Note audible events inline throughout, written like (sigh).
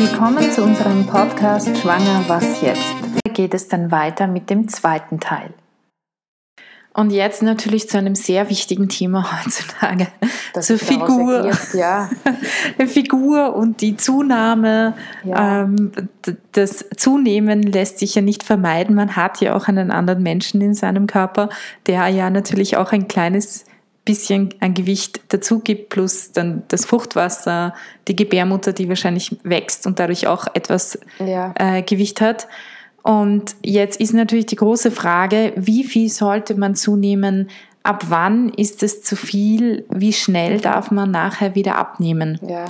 Willkommen zu unserem Podcast Schwanger, was jetzt? Da geht es dann weiter mit dem zweiten Teil. Und jetzt natürlich zu einem sehr wichtigen Thema heutzutage, das zur Figur. Erklärt, ja. (laughs) Figur und die Zunahme. Ja. Ähm, das Zunehmen lässt sich ja nicht vermeiden. Man hat ja auch einen anderen Menschen in seinem Körper, der ja natürlich auch ein kleines bisschen an Gewicht dazu gibt, plus dann das Fruchtwasser, die Gebärmutter, die wahrscheinlich wächst und dadurch auch etwas ja. äh, Gewicht hat. Und jetzt ist natürlich die große Frage, wie viel sollte man zunehmen? Ab wann ist es zu viel? Wie schnell darf man nachher wieder abnehmen? Ja,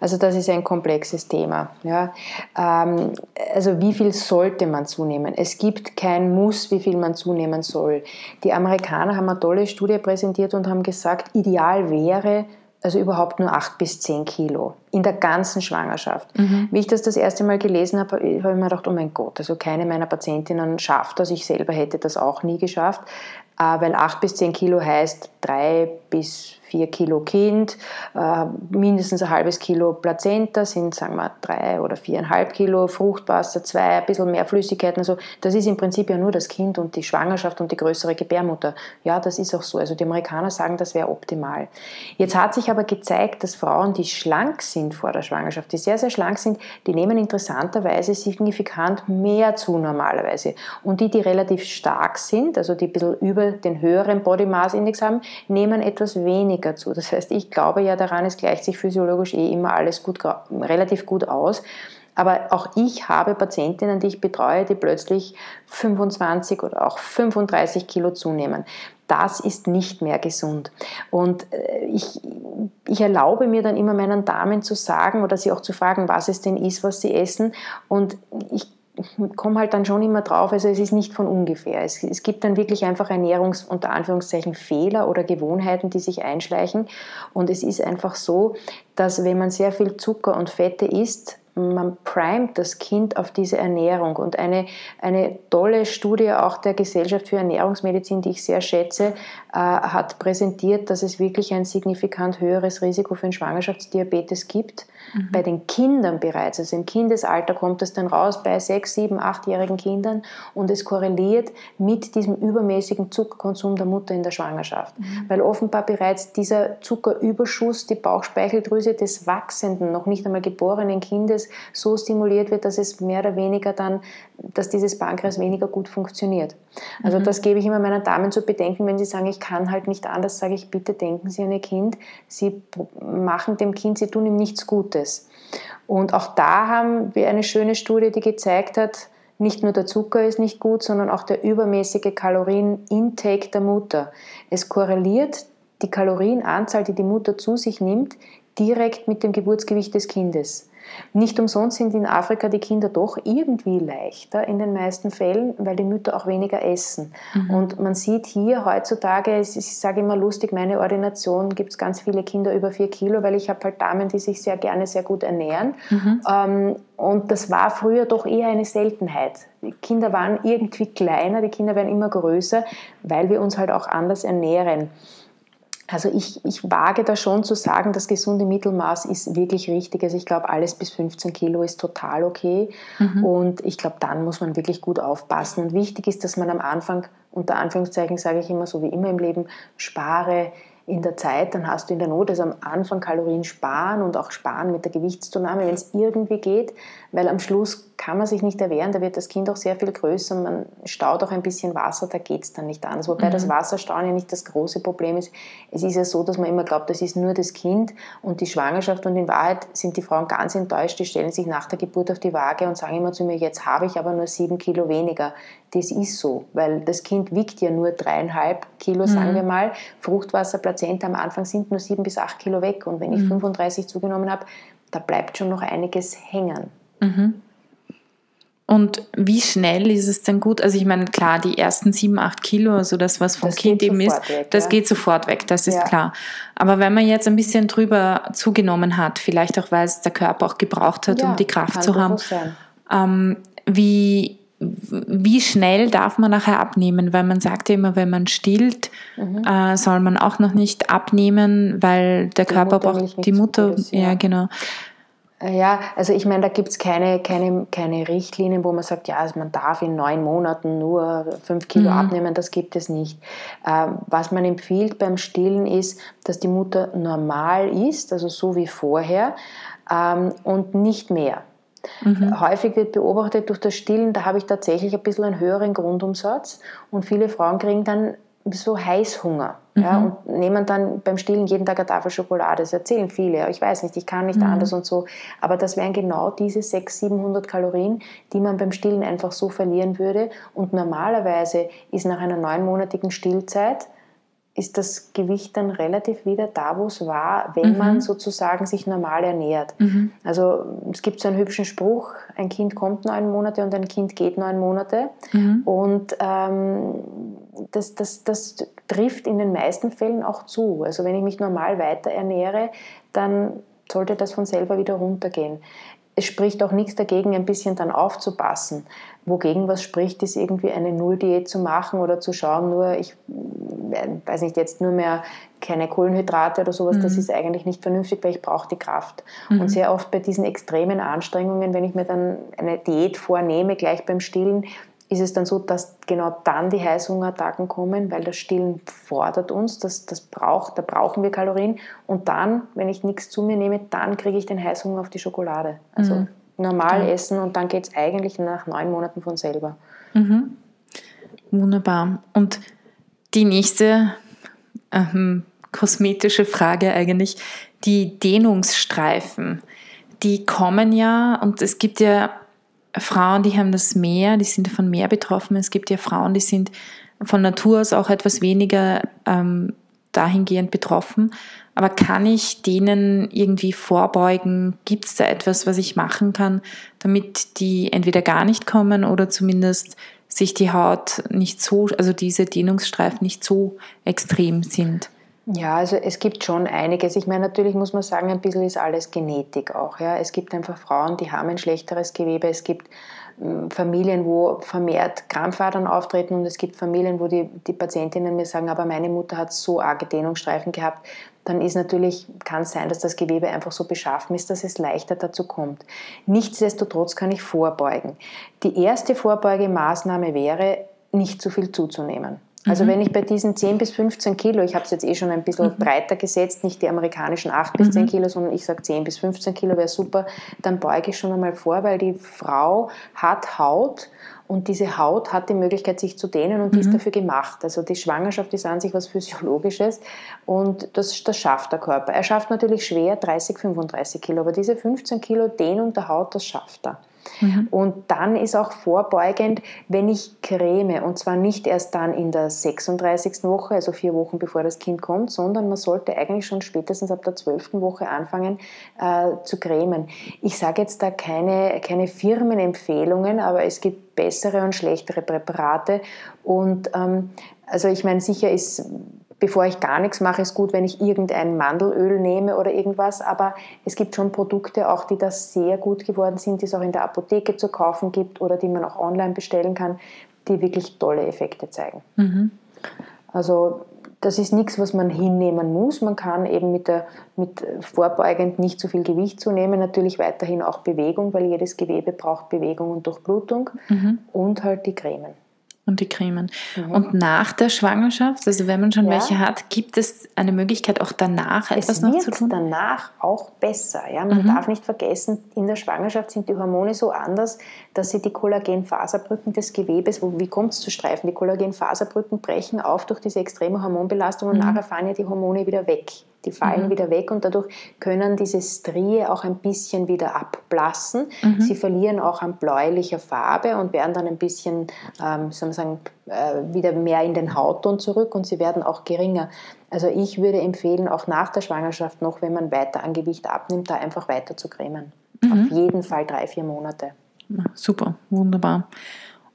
also das ist ein komplexes Thema. Ja. Ähm, also wie viel sollte man zunehmen? Es gibt kein Muss, wie viel man zunehmen soll. Die Amerikaner haben eine tolle Studie präsentiert und haben gesagt, ideal wäre, also überhaupt nur 8 bis 10 Kilo in der ganzen Schwangerschaft. Mhm. Wie ich das das erste Mal gelesen habe, habe ich mir gedacht, oh mein Gott, also keine meiner Patientinnen schafft das. Ich selber hätte das auch nie geschafft, weil 8 bis 10 Kilo heißt 3 bis vier Kilo Kind, äh, mindestens ein halbes Kilo Plazenta sind, sagen wir, drei oder viereinhalb Kilo Fruchtwasser, zwei, ein bisschen mehr Flüssigkeiten. Also das ist im Prinzip ja nur das Kind und die Schwangerschaft und die größere Gebärmutter. Ja, das ist auch so. Also die Amerikaner sagen, das wäre optimal. Jetzt hat sich aber gezeigt, dass Frauen, die schlank sind vor der Schwangerschaft, die sehr, sehr schlank sind, die nehmen interessanterweise signifikant mehr zu normalerweise. Und die, die relativ stark sind, also die ein bisschen über den höheren Body Mass Index haben, nehmen etwas weniger zu. Das heißt, ich glaube ja daran, es gleicht sich physiologisch eh immer alles gut, relativ gut aus. Aber auch ich habe Patientinnen, die ich betreue, die plötzlich 25 oder auch 35 Kilo zunehmen. Das ist nicht mehr gesund. Und äh, ich, ich erlaube mir dann immer meinen Damen zu sagen oder sie auch zu fragen, was es denn ist, was sie essen. Und ich komme halt dann schon immer drauf, also es ist nicht von ungefähr. Es, es gibt dann wirklich einfach Ernährungs- unter Anführungszeichen Fehler oder Gewohnheiten, die sich einschleichen. Und es ist einfach so, dass wenn man sehr viel Zucker und Fette isst, man primet das Kind auf diese Ernährung. Und eine, eine tolle Studie auch der Gesellschaft für Ernährungsmedizin, die ich sehr schätze, äh, hat präsentiert, dass es wirklich ein signifikant höheres Risiko für einen Schwangerschaftsdiabetes gibt. Mhm. Bei den Kindern bereits, also im Kindesalter kommt das dann raus bei sechs, sieben, achtjährigen Kindern und es korreliert mit diesem übermäßigen Zuckerkonsum der Mutter in der Schwangerschaft. Mhm. Weil offenbar bereits dieser Zuckerüberschuss die Bauchspeicheldrüse des wachsenden, noch nicht einmal geborenen Kindes so stimuliert wird, dass es mehr oder weniger dann, dass dieses Pankreas weniger gut funktioniert. Also mhm. das gebe ich immer meinen Damen zu bedenken, wenn sie sagen, ich kann halt nicht anders, sage ich, bitte denken Sie an Ihr Kind. Sie machen dem Kind, Sie tun ihm nichts Gutes. Und auch da haben wir eine schöne Studie, die gezeigt hat, nicht nur der Zucker ist nicht gut, sondern auch der übermäßige Kalorienintake der Mutter. Es korreliert die Kalorienanzahl, die die Mutter zu sich nimmt, direkt mit dem Geburtsgewicht des Kindes. Nicht umsonst sind in Afrika die Kinder doch irgendwie leichter in den meisten Fällen, weil die Mütter auch weniger essen. Mhm. Und man sieht hier heutzutage, ich sage immer lustig, meine Ordination gibt es ganz viele Kinder über vier Kilo, weil ich habe halt Damen, die sich sehr gerne sehr gut ernähren. Mhm. Ähm, und das war früher doch eher eine Seltenheit. Die Kinder waren irgendwie kleiner, die Kinder werden immer größer, weil wir uns halt auch anders ernähren. Also ich, ich wage da schon zu sagen, das gesunde Mittelmaß ist wirklich richtig. Also ich glaube, alles bis 15 Kilo ist total okay. Mhm. Und ich glaube, dann muss man wirklich gut aufpassen. Und wichtig ist, dass man am Anfang, unter Anführungszeichen sage ich immer, so wie immer im Leben, spare in der Zeit, dann hast du in der Not, also am Anfang Kalorien sparen und auch sparen mit der Gewichtszunahme, wenn es irgendwie geht, weil am Schluss kann man sich nicht erwehren, da wird das Kind auch sehr viel größer, man staut auch ein bisschen Wasser, da geht es dann nicht anders. Wobei mhm. das Wasserstauen ja nicht das große Problem ist. Es ist ja so, dass man immer glaubt, das ist nur das Kind und die Schwangerschaft und in Wahrheit sind die Frauen ganz enttäuscht, die stellen sich nach der Geburt auf die Waage und sagen immer zu mir, jetzt habe ich aber nur sieben Kilo weniger. Das ist so, weil das Kind wiegt ja nur dreieinhalb Kilo, sagen mhm. wir mal. Fruchtwasser, Plazenta am Anfang sind nur sieben bis acht Kilo weg und wenn ich mhm. 35 zugenommen habe, da bleibt schon noch einiges hängen. Mhm. Und wie schnell ist es denn gut? Also ich meine, klar, die ersten sieben, acht Kilo, also das, was vom das Kind eben ist, weg, das ja. geht sofort weg, das ist ja. klar. Aber wenn man jetzt ein bisschen drüber zugenommen hat, vielleicht auch, weil es der Körper auch gebraucht hat, ja, um die Kraft zu haben, ähm, wie, wie schnell darf man nachher abnehmen? Weil man sagt ja immer, wenn man stillt, mhm. äh, soll man auch noch nicht abnehmen, weil der die Körper Mutter braucht die Mutter, ja, genau. Ja, also ich meine, da gibt es keine, keine, keine Richtlinien, wo man sagt, ja, also man darf in neun Monaten nur fünf Kilo mhm. abnehmen, das gibt es nicht. Ähm, was man empfiehlt beim Stillen ist, dass die Mutter normal ist, also so wie vorher ähm, und nicht mehr. Mhm. Häufig wird beobachtet durch das Stillen, da habe ich tatsächlich ein bisschen einen höheren Grundumsatz und viele Frauen kriegen dann so Heißhunger. Mhm. Ja, und nehmen dann beim Stillen jeden Tag eine Tafel Schokolade. Das erzählen viele. Ich weiß nicht, ich kann nicht mhm. anders und so. Aber das wären genau diese 600, 700 Kalorien, die man beim Stillen einfach so verlieren würde. Und normalerweise ist nach einer neunmonatigen Stillzeit ist das Gewicht dann relativ wieder da, wo es war, wenn mhm. man sozusagen sich normal ernährt. Mhm. Also es gibt so einen hübschen Spruch, ein Kind kommt neun Monate und ein Kind geht neun Monate. Mhm. Und ähm, das, das, das trifft in den meisten Fällen auch zu. Also wenn ich mich normal weiter ernähre, dann sollte das von selber wieder runtergehen es spricht auch nichts dagegen, ein bisschen dann aufzupassen. Wogegen was spricht, ist irgendwie eine Nulldiät zu machen oder zu schauen, nur ich äh, weiß nicht, jetzt nur mehr keine Kohlenhydrate oder sowas, mhm. das ist eigentlich nicht vernünftig, weil ich brauche die Kraft. Mhm. Und sehr oft bei diesen extremen Anstrengungen, wenn ich mir dann eine Diät vornehme, gleich beim Stillen, ist es dann so, dass genau dann die Heißhungerattacken kommen, weil das Stillen fordert uns, das, das braucht, da brauchen wir Kalorien. Und dann, wenn ich nichts zu mir nehme, dann kriege ich den Heißhunger auf die Schokolade. Also mhm. normal mhm. essen und dann geht es eigentlich nach neun Monaten von selber. Mhm. Wunderbar. Und die nächste ähm, kosmetische Frage eigentlich, die Dehnungsstreifen, die kommen ja und es gibt ja Frauen, die haben das mehr, die sind davon mehr betroffen. Es gibt ja Frauen, die sind von Natur aus auch etwas weniger ähm, dahingehend betroffen. Aber kann ich denen irgendwie vorbeugen? Gibt es da etwas, was ich machen kann, damit die entweder gar nicht kommen oder zumindest sich die Haut nicht so, also diese Dehnungsstreifen nicht so extrem sind? Ja, also es gibt schon einiges. Ich meine, natürlich muss man sagen, ein bisschen ist alles Genetik auch. Ja. Es gibt einfach Frauen, die haben ein schlechteres Gewebe. Es gibt hm, Familien, wo vermehrt Krampfadern auftreten und es gibt Familien, wo die, die Patientinnen mir sagen, aber meine Mutter hat so arge Dehnungsstreifen gehabt. Dann ist natürlich, kann es sein, dass das Gewebe einfach so beschaffen ist, dass es leichter dazu kommt. Nichtsdestotrotz kann ich vorbeugen. Die erste Vorbeugemaßnahme wäre, nicht zu viel zuzunehmen. Also mhm. wenn ich bei diesen 10 bis 15 Kilo, ich habe es jetzt eh schon ein bisschen mhm. breiter gesetzt, nicht die amerikanischen 8 bis 10 mhm. Kilo, sondern ich sage 10 bis 15 Kilo wäre super, dann beuge ich schon einmal vor, weil die Frau hat Haut und diese Haut hat die Möglichkeit, sich zu dehnen und die ist mhm. dafür gemacht. Also die Schwangerschaft ist an sich was Physiologisches und das, das schafft der Körper. Er schafft natürlich schwer 30, 35 Kilo, aber diese 15 Kilo Dehnung der Haut, das schafft er. Mhm. Und dann ist auch vorbeugend, wenn ich creme, und zwar nicht erst dann in der 36. Woche, also vier Wochen bevor das Kind kommt, sondern man sollte eigentlich schon spätestens ab der 12. Woche anfangen äh, zu cremen. Ich sage jetzt da keine, keine Firmenempfehlungen, aber es gibt bessere und schlechtere Präparate. Und ähm, also ich meine, sicher ist bevor ich gar nichts mache, ist gut, wenn ich irgendein Mandelöl nehme oder irgendwas. Aber es gibt schon Produkte auch, die da sehr gut geworden sind, die es auch in der Apotheke zu kaufen gibt oder die man auch online bestellen kann, die wirklich tolle Effekte zeigen. Mhm. Also das ist nichts, was man hinnehmen muss. Man kann eben mit, der, mit vorbeugend nicht zu viel Gewicht zunehmen. Natürlich weiterhin auch Bewegung, weil jedes Gewebe braucht Bewegung und Durchblutung. Mhm. Und halt die Cremen und die Cremen. Mhm. Und nach der Schwangerschaft, also wenn man schon ja. welche hat, gibt es eine Möglichkeit auch danach es etwas noch zu tun? danach auch besser. Ja? Man mhm. darf nicht vergessen, in der Schwangerschaft sind die Hormone so anders, dass sie die Kollagenfaserbrücken des Gewebes, wo, wie kommt es zu Streifen? Die Kollagenfaserbrücken brechen auf durch diese extreme Hormonbelastung und mhm. nachher fahren ja die Hormone wieder weg die fallen mhm. wieder weg und dadurch können diese Strie auch ein bisschen wieder abblassen. Mhm. Sie verlieren auch an bläulicher Farbe und werden dann ein bisschen, ähm, soll man sagen, äh, wieder mehr in den Hautton zurück und sie werden auch geringer. Also ich würde empfehlen, auch nach der Schwangerschaft noch, wenn man weiter an Gewicht abnimmt, da einfach weiter zu cremen. Mhm. Auf jeden Fall drei, vier Monate. Super, wunderbar.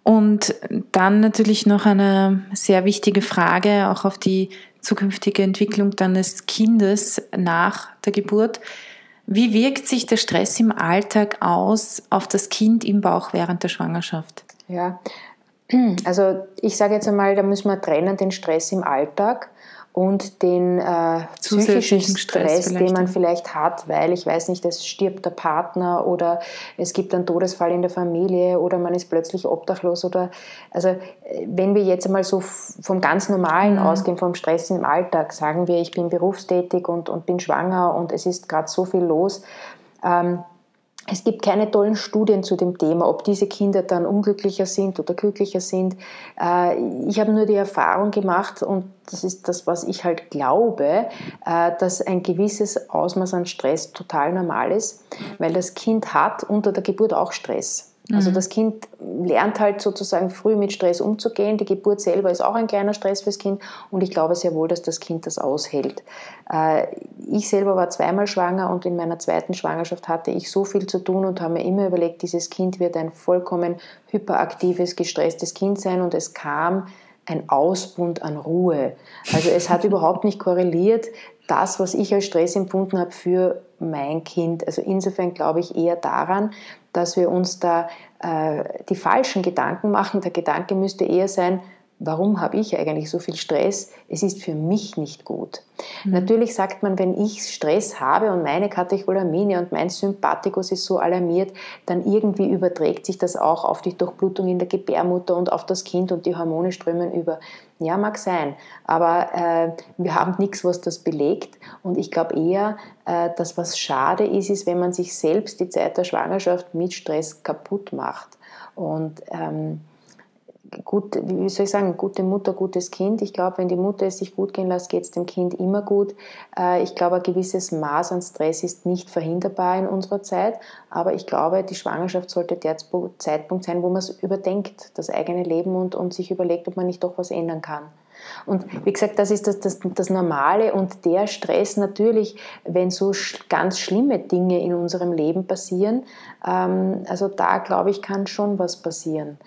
Und dann natürlich noch eine sehr wichtige Frage, auch auf die zukünftige Entwicklung deines Kindes nach der Geburt. Wie wirkt sich der Stress im Alltag aus auf das Kind im Bauch während der Schwangerschaft? Ja, also ich sage jetzt einmal, da müssen wir trennen den Stress im Alltag und den äh, psychischen Stress, Stress den man vielleicht hat, weil ich weiß nicht, es stirbt der Partner oder es gibt einen Todesfall in der Familie oder man ist plötzlich obdachlos oder also äh, wenn wir jetzt einmal so vom ganz Normalen mhm. ausgehen, vom Stress im Alltag, sagen wir, ich bin berufstätig und, und bin schwanger und es ist gerade so viel los. Ähm, es gibt keine tollen Studien zu dem Thema, ob diese Kinder dann unglücklicher sind oder glücklicher sind. Äh, ich habe nur die Erfahrung gemacht, und das ist das, was ich halt glaube, äh, dass ein gewisses Ausmaß an Stress total normal ist, weil das Kind hat unter der Geburt auch Stress. Also mhm. das Kind lernt halt sozusagen früh mit Stress umzugehen. Die Geburt selber ist auch ein kleiner Stress fürs Kind und ich glaube sehr wohl, dass das Kind das aushält. Ich selber war zweimal schwanger und in meiner zweiten Schwangerschaft hatte ich so viel zu tun und habe mir immer überlegt, dieses Kind wird ein vollkommen hyperaktives, gestresstes Kind sein und es kam ein Ausbund an Ruhe. Also es hat (laughs) überhaupt nicht korreliert, das, was ich als Stress empfunden habe für mein Kind. Also insofern glaube ich eher daran, dass wir uns da äh, die falschen Gedanken machen. Der Gedanke müsste eher sein, warum habe ich eigentlich so viel Stress? Es ist für mich nicht gut. Mhm. Natürlich sagt man, wenn ich Stress habe und meine Katecholamine und mein Sympathikus ist so alarmiert, dann irgendwie überträgt sich das auch auf die Durchblutung in der Gebärmutter und auf das Kind und die Hormone strömen über. Ja, mag sein, aber äh, wir haben nichts, was das belegt. Und ich glaube eher, äh, dass was schade ist, ist, wenn man sich selbst die Zeit der Schwangerschaft mit Stress kaputt macht. Und ähm, gut, wie soll ich sagen, gute Mutter, gutes Kind. Ich glaube, wenn die Mutter es sich gut gehen lässt, geht es dem Kind immer gut. Äh, ich glaube, ein gewisses Maß an Stress ist nicht verhinderbar in unserer Zeit, aber ich glaube, die Schwangerschaft sollte der Zeitpunkt sein, wo man es überdenkt, das eigene Leben und, und sich überlegt, ob man nicht doch was ändern kann. Und wie gesagt, das ist das, das, das Normale und der Stress natürlich, wenn so ganz schlimme Dinge in unserem Leben passieren, also da glaube ich, kann schon was passieren.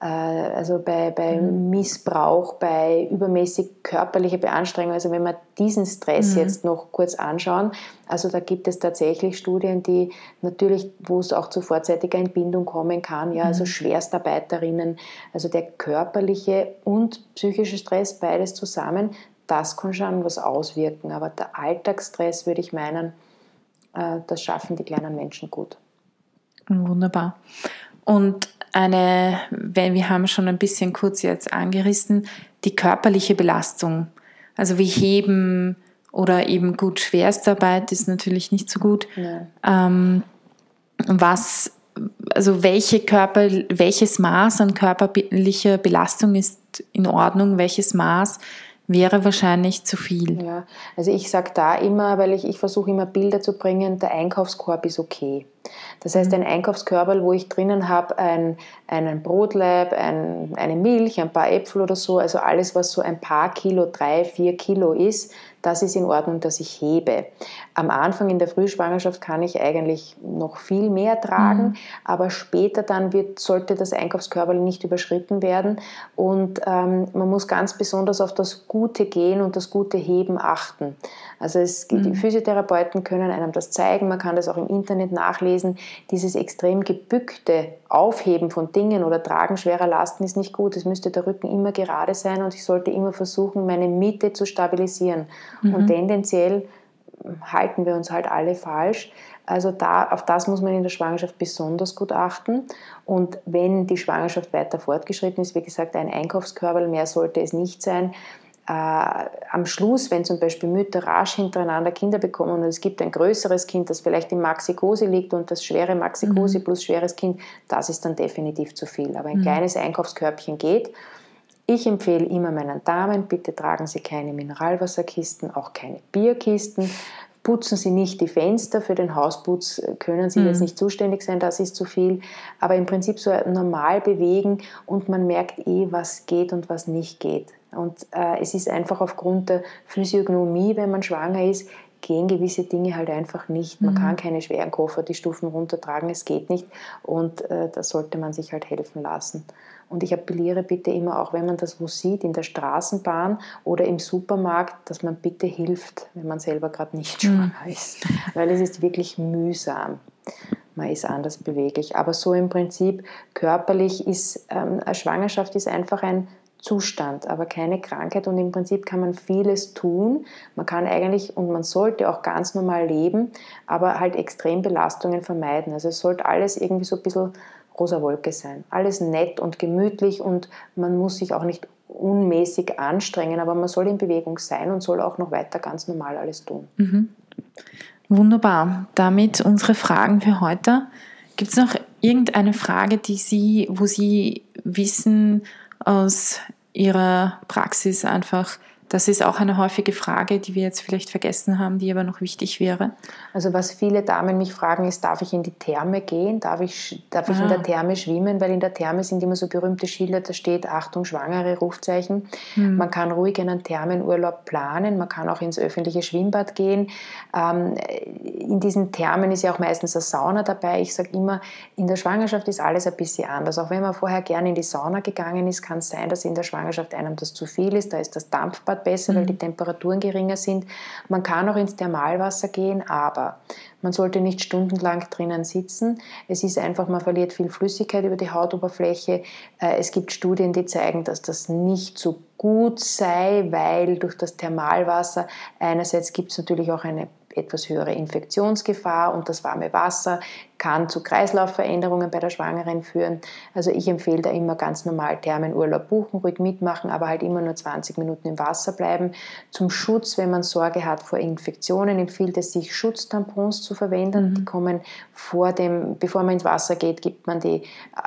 Äh, also bei, bei mhm. Missbrauch, bei übermäßig körperlicher Beanstrengung, also wenn wir diesen Stress mhm. jetzt noch kurz anschauen, also da gibt es tatsächlich Studien, die natürlich, wo es auch zu vorzeitiger Entbindung kommen kann, ja, also mhm. Schwerstarbeiterinnen, also der körperliche und psychische Stress, beides zusammen, das kann schon was auswirken. Aber der Alltagsstress, würde ich meinen, äh, das schaffen die kleinen Menschen gut. Wunderbar. Und eine, wenn wir haben schon ein bisschen kurz jetzt angerissen, die körperliche Belastung. Also wie Heben oder eben gut Schwerstarbeit ist natürlich nicht so gut. Ähm, was, also welche Körper, welches Maß an körperlicher Belastung ist in Ordnung, welches Maß wäre wahrscheinlich zu viel. Ja, also ich sage da immer, weil ich, ich versuche immer Bilder zu bringen, der Einkaufskorb ist okay. Das heißt, mhm. ein Einkaufskörper, wo ich drinnen habe ein, einen Brotleib, ein, eine Milch, ein paar Äpfel oder so, also alles, was so ein paar Kilo, drei, vier Kilo ist, das ist in Ordnung, dass ich hebe. Am Anfang in der Frühschwangerschaft kann ich eigentlich noch viel mehr tragen, mhm. aber später dann wird, sollte das Einkaufskörper nicht überschritten werden und ähm, man muss ganz besonders auf das Gute gehen und das gute Heben achten. Also es, mhm. die Physiotherapeuten können einem das zeigen, man kann das auch im Internet nachlesen. Dieses extrem gebückte Aufheben von Dingen oder Tragen schwerer Lasten ist nicht gut. Es müsste der Rücken immer gerade sein und ich sollte immer versuchen, meine Mitte zu stabilisieren. Mhm. Und tendenziell halten wir uns halt alle falsch. Also da, auf das muss man in der Schwangerschaft besonders gut achten. Und wenn die Schwangerschaft weiter fortgeschritten ist, wie gesagt, ein Einkaufskörper mehr sollte es nicht sein. Äh, am Schluss, wenn zum Beispiel Mütter rasch hintereinander Kinder bekommen und es gibt ein größeres Kind, das vielleicht in Maxikose liegt und das schwere Maxikose mhm. plus schweres Kind, das ist dann definitiv zu viel. Aber ein mhm. kleines Einkaufskörbchen geht. Ich empfehle immer meinen Damen, bitte tragen Sie keine Mineralwasserkisten, auch keine Bierkisten. Putzen Sie nicht die Fenster, für den Hausputz können Sie mhm. jetzt nicht zuständig sein, das ist zu viel. Aber im Prinzip so normal bewegen und man merkt eh, was geht und was nicht geht. Und äh, es ist einfach aufgrund der Physiognomie, wenn man schwanger ist, gehen gewisse Dinge halt einfach nicht. Man mhm. kann keine schweren Koffer die Stufen runtertragen, es geht nicht. Und äh, da sollte man sich halt helfen lassen. Und ich appelliere bitte immer, auch wenn man das wo sieht, in der Straßenbahn oder im Supermarkt, dass man bitte hilft, wenn man selber gerade nicht mhm. schwanger ist. Weil es ist wirklich mühsam. Man ist anders beweglich. Aber so im Prinzip körperlich ist ähm, eine Schwangerschaft ist einfach ein Zustand, aber keine Krankheit und im Prinzip kann man vieles tun. Man kann eigentlich und man sollte auch ganz normal leben, aber halt Extrembelastungen vermeiden. Also es sollte alles irgendwie so ein bisschen rosa Wolke sein. Alles nett und gemütlich und man muss sich auch nicht unmäßig anstrengen, aber man soll in Bewegung sein und soll auch noch weiter ganz normal alles tun. Mhm. Wunderbar. Damit unsere Fragen für heute. Gibt es noch irgendeine Frage, die Sie, wo Sie wissen aus Ihrer Praxis einfach, das ist auch eine häufige Frage, die wir jetzt vielleicht vergessen haben, die aber noch wichtig wäre. Also was viele Damen mich fragen, ist, darf ich in die Therme gehen? Darf ich, darf ich in der ah. Therme schwimmen? Weil in der Therme sind immer so berühmte Schilder, da steht Achtung, Schwangere, Rufzeichen. Hm. Man kann ruhig einen Thermenurlaub planen, man kann auch ins öffentliche Schwimmbad gehen. Ähm, in diesen Thermen ist ja auch meistens eine Sauna dabei. Ich sage immer, in der Schwangerschaft ist alles ein bisschen anders. Auch wenn man vorher gerne in die Sauna gegangen ist, kann es sein, dass in der Schwangerschaft einem das zu viel ist. Da ist das Dampfbad besser, mhm. weil die Temperaturen geringer sind. Man kann auch ins Thermalwasser gehen, aber man sollte nicht stundenlang drinnen sitzen. Es ist einfach, man verliert viel Flüssigkeit über die Hautoberfläche. Äh, es gibt Studien, die zeigen, dass das nicht so gut sei, weil durch das Thermalwasser einerseits gibt es natürlich auch eine etwas höhere Infektionsgefahr und das warme Wasser kann zu Kreislaufveränderungen bei der Schwangeren führen. Also ich empfehle da immer ganz normal Thermenurlaub buchen, ruhig mitmachen, aber halt immer nur 20 Minuten im Wasser bleiben. Zum Schutz, wenn man Sorge hat vor Infektionen, empfiehlt es sich, Schutztampons zu verwenden. Mhm. Die kommen vor dem, bevor man ins Wasser geht, gibt man die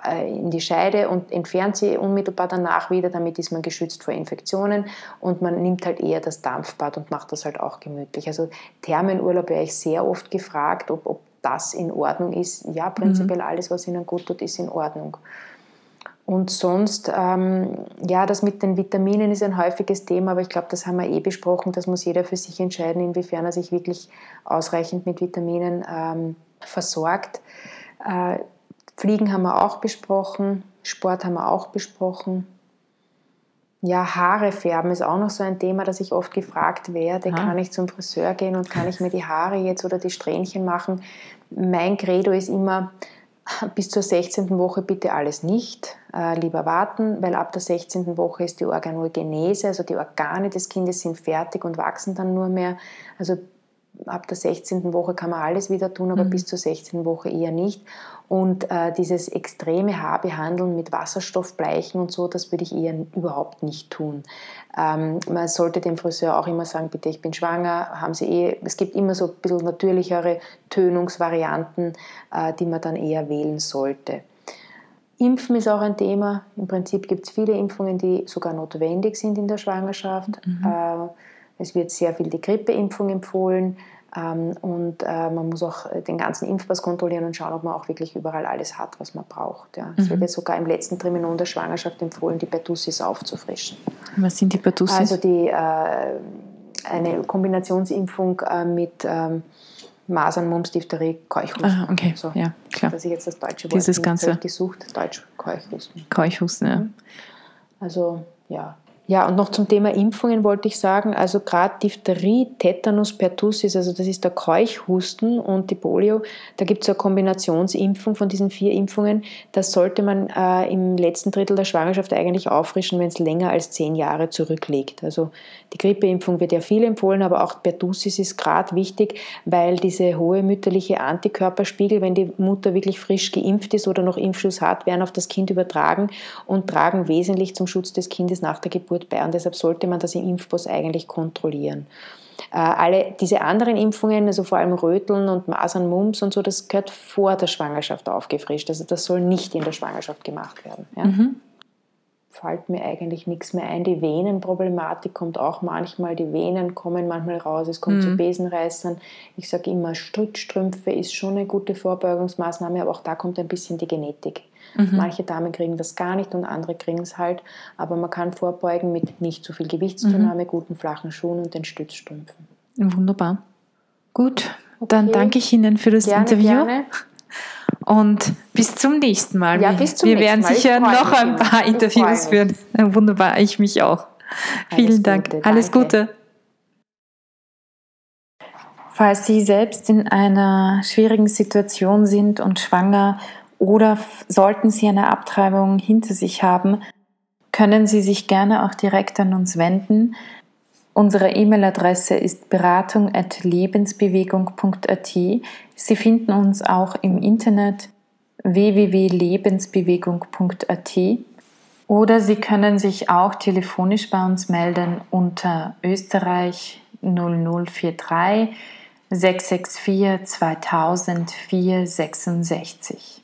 äh, in die Scheide und entfernt sie unmittelbar danach wieder. Damit ist man geschützt vor Infektionen und man nimmt halt eher das Dampfbad und macht das halt auch gemütlich. Also Thermenurlaub wäre ich sehr oft gefragt, ob, ob das in Ordnung ist. Ja, prinzipiell mhm. alles, was ihnen gut tut, ist in Ordnung. Und sonst, ähm, ja, das mit den Vitaminen ist ein häufiges Thema, aber ich glaube, das haben wir eh besprochen. Das muss jeder für sich entscheiden, inwiefern er sich wirklich ausreichend mit Vitaminen ähm, versorgt. Äh, Fliegen haben wir auch besprochen, Sport haben wir auch besprochen. Ja, Haare färben ist auch noch so ein Thema, das ich oft gefragt werde. Aha. Kann ich zum Friseur gehen und kann ich mir die Haare jetzt oder die Strähnchen machen? Mein Credo ist immer, (laughs) bis zur 16. Woche bitte alles nicht, äh, lieber warten, weil ab der 16. Woche ist die Organogenese, also die Organe des Kindes sind fertig und wachsen dann nur mehr. Also ab der 16. Woche kann man alles wieder tun, aber mhm. bis zur 16. Woche eher nicht. Und äh, dieses extreme Haarbehandeln mit Wasserstoffbleichen und so, das würde ich eher überhaupt nicht tun. Ähm, man sollte dem Friseur auch immer sagen, bitte, ich bin schwanger, haben Sie eh, es gibt immer so ein bisschen natürlichere Tönungsvarianten, äh, die man dann eher wählen sollte. Impfen ist auch ein Thema. Im Prinzip gibt es viele Impfungen, die sogar notwendig sind in der Schwangerschaft. Mhm. Äh, es wird sehr viel die Grippeimpfung empfohlen. Ähm, und äh, man muss auch den ganzen Impfpass kontrollieren und schauen, ob man auch wirklich überall alles hat, was man braucht. Ja. Es mhm. wird jetzt sogar im letzten Triminon der Schwangerschaft empfohlen, die Pertussis aufzufrischen. Was sind die Pertussis? Also die, äh, eine Kombinationsimpfung äh, mit ähm, Masern, Mumps, Diphtherie, Keuchhusten. Ah, okay, so, ja, klar. Dass ich jetzt das deutsche Wort Dieses ganze gesucht, Deutsch Keuchhusten. Keuchhusten, ja. Mhm. Also, ja, ja, und noch zum Thema Impfungen wollte ich sagen, also gerade Diphtherie, Tetanus, Pertussis, also das ist der Keuchhusten und die Polio, da gibt es eine Kombinationsimpfung von diesen vier Impfungen. Das sollte man äh, im letzten Drittel der Schwangerschaft eigentlich auffrischen, wenn es länger als zehn Jahre zurückliegt. Also die Grippeimpfung wird ja viel empfohlen, aber auch Pertussis ist gerade wichtig, weil diese hohe mütterliche Antikörperspiegel, wenn die Mutter wirklich frisch geimpft ist oder noch Impfschuss hat, werden auf das Kind übertragen und tragen wesentlich zum Schutz des Kindes nach der Geburt gut bei und deshalb sollte man das im Impfpass eigentlich kontrollieren. Äh, alle diese anderen Impfungen, also vor allem Röteln und Masern, Mumps und so, das gehört vor der Schwangerschaft aufgefrischt. Also das soll nicht in der Schwangerschaft gemacht werden. Ja? Mhm. Fällt mir eigentlich nichts mehr ein. Die Venenproblematik kommt auch manchmal. Die Venen kommen manchmal raus. Es kommt mhm. zu Besenreißern. Ich sage immer, Strickstrümpfe ist schon eine gute Vorbeugungsmaßnahme, aber auch da kommt ein bisschen die Genetik. Mhm. Manche Damen kriegen das gar nicht und andere kriegen es halt. Aber man kann vorbeugen mit nicht zu viel Gewichtszunahme, mhm. guten flachen Schuhen und den Stützstrümpfen. Wunderbar. Gut, okay. dann danke ich Ihnen für das gerne, Interview. Gerne. Und bis zum nächsten Mal. Ja, bis zum Wir nächsten werden sicher noch ein paar Interviews führen. Wunderbar, ich mich auch. Alles Vielen Dank. Gute, Alles Gute. Falls Sie selbst in einer schwierigen Situation sind und schwanger oder sollten Sie eine Abtreibung hinter sich haben, können Sie sich gerne auch direkt an uns wenden. Unsere E-Mail-Adresse ist beratung.lebensbewegung.at. Sie finden uns auch im Internet www.lebensbewegung.at oder Sie können sich auch telefonisch bei uns melden unter Österreich 0043 664 2000 466.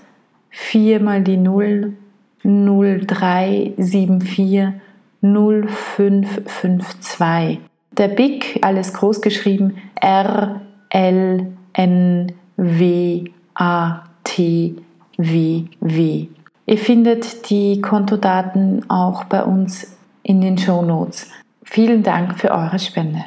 4 mal die 0 0374 0552. Der BIC, alles groß geschrieben, R L N W A T W W. Ihr findet die Kontodaten auch bei uns in den Show Notes. Vielen Dank für eure Spende.